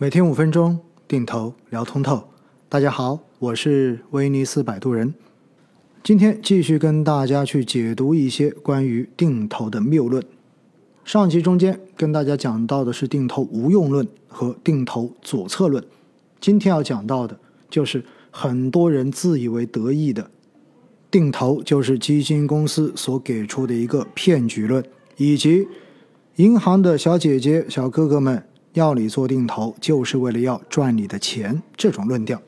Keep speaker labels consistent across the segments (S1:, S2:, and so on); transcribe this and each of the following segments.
S1: 每天五分钟，定投聊通透。大家好，我是威尼斯摆渡人。今天继续跟大家去解读一些关于定投的谬论。上集中间跟大家讲到的是定投无用论和定投左侧论，今天要讲到的就是很多人自以为得意的定投就是基金公司所给出的一个骗局论，以及银行的小姐姐、小哥哥们。要你做定投，就是为了要赚你的钱，这种论调。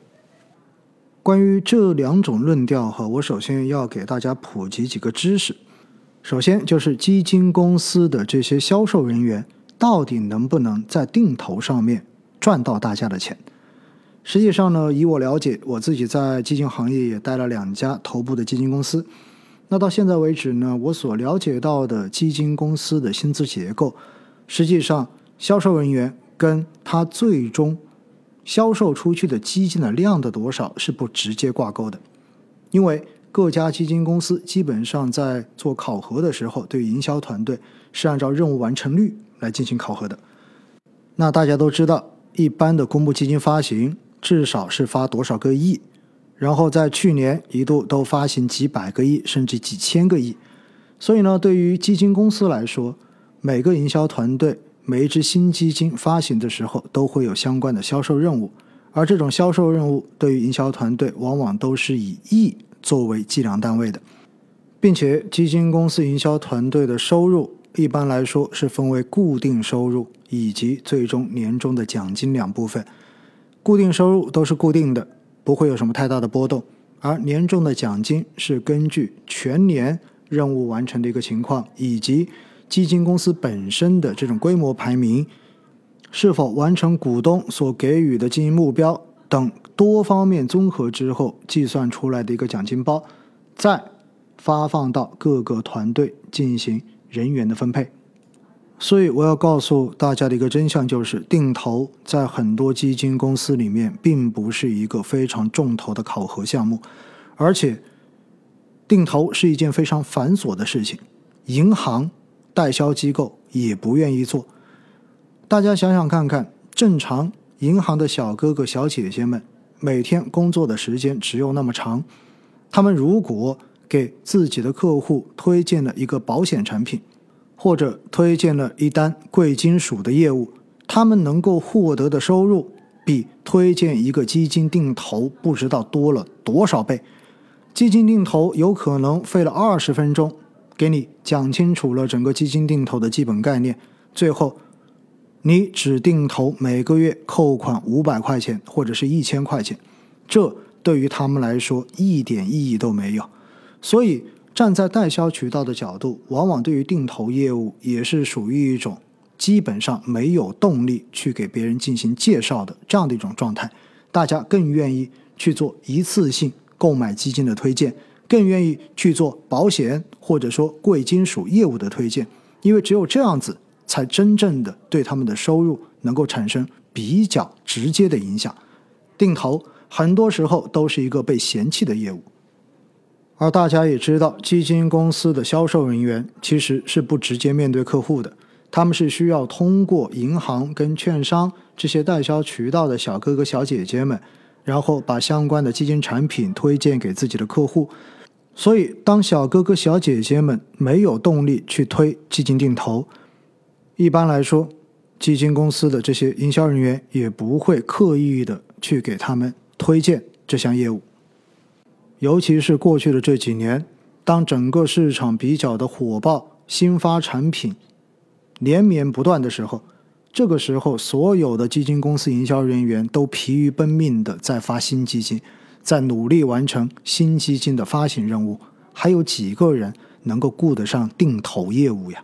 S1: 关于这两种论调，哈，我首先要给大家普及几个知识。首先就是基金公司的这些销售人员，到底能不能在定投上面赚到大家的钱？实际上呢，以我了解，我自己在基金行业也待了两家头部的基金公司。那到现在为止呢，我所了解到的基金公司的薪资结构，实际上销售人员。跟他最终销售出去的基金的量的多少是不直接挂钩的，因为各家基金公司基本上在做考核的时候，对营销团队是按照任务完成率来进行考核的。那大家都知道，一般的公募基金发行至少是发多少个亿，然后在去年一度都发行几百个亿甚至几千个亿，所以呢，对于基金公司来说，每个营销团队。每一支新基金发行的时候，都会有相关的销售任务，而这种销售任务对于营销团队往往都是以亿作为计量单位的，并且基金公司营销团队的收入一般来说是分为固定收入以及最终年终的奖金两部分。固定收入都是固定的，不会有什么太大的波动，而年终的奖金是根据全年任务完成的一个情况以及。基金公司本身的这种规模排名，是否完成股东所给予的经营目标等多方面综合之后计算出来的一个奖金包，再发放到各个团队进行人员的分配。所以我要告诉大家的一个真相就是，定投在很多基金公司里面并不是一个非常重头的考核项目，而且定投是一件非常繁琐的事情，银行。代销机构也不愿意做。大家想想看看，正常银行的小哥哥小姐姐们每天工作的时间只有那么长，他们如果给自己的客户推荐了一个保险产品，或者推荐了一单贵金属的业务，他们能够获得的收入比推荐一个基金定投不知道多了多少倍。基金定投有可能费了二十分钟。给你讲清楚了整个基金定投的基本概念，最后你只定投每个月扣款五百块钱或者是一千块钱，这对于他们来说一点意义都没有。所以站在代销渠道的角度，往往对于定投业务也是属于一种基本上没有动力去给别人进行介绍的这样的一种状态。大家更愿意去做一次性购买基金的推荐。更愿意去做保险或者说贵金属业务的推荐，因为只有这样子，才真正的对他们的收入能够产生比较直接的影响。定投很多时候都是一个被嫌弃的业务，而大家也知道，基金公司的销售人员其实是不直接面对客户的，他们是需要通过银行跟券商这些代销渠道的小哥哥小姐姐们，然后把相关的基金产品推荐给自己的客户。所以，当小哥哥、小姐姐们没有动力去推基金定投，一般来说，基金公司的这些营销人员也不会刻意的去给他们推荐这项业务。尤其是过去的这几年，当整个市场比较的火爆，新发产品连绵不断的时候，这个时候，所有的基金公司营销人员都疲于奔命的在发新基金。在努力完成新基金的发行任务，还有几个人能够顾得上定投业务呀？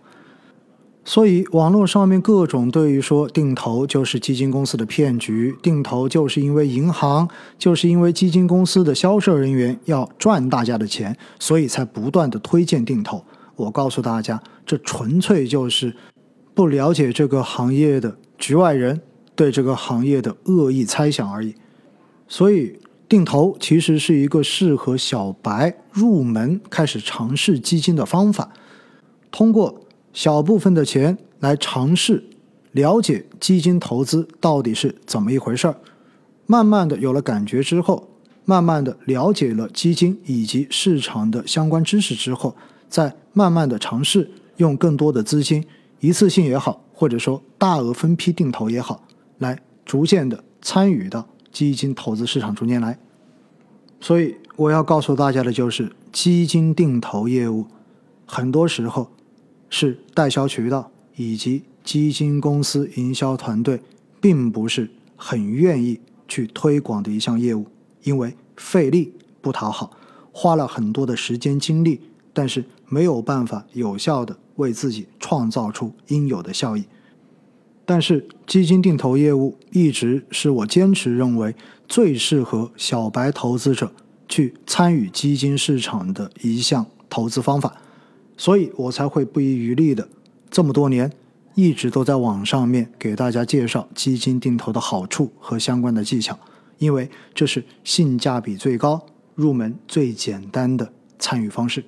S1: 所以网络上面各种对于说定投就是基金公司的骗局，定投就是因为银行，就是因为基金公司的销售人员要赚大家的钱，所以才不断的推荐定投。我告诉大家，这纯粹就是不了解这个行业的局外人对这个行业的恶意猜想而已。所以。定投其实是一个适合小白入门开始尝试基金的方法，通过小部分的钱来尝试了解基金投资到底是怎么一回事儿，慢慢的有了感觉之后，慢慢的了解了基金以及市场的相关知识之后，再慢慢的尝试用更多的资金，一次性也好，或者说大额分批定投也好，来逐渐的参与到基金投资市场中间来。所以我要告诉大家的就是，基金定投业务很多时候是代销渠道以及基金公司营销团队并不是很愿意去推广的一项业务，因为费力不讨好，花了很多的时间精力，但是没有办法有效的为自己创造出应有的效益。但是基金定投业务一直是我坚持认为最适合小白投资者去参与基金市场的一项投资方法，所以我才会不遗余力的这么多年一直都在网上面给大家介绍基金定投的好处和相关的技巧，因为这是性价比最高、入门最简单的参与方式。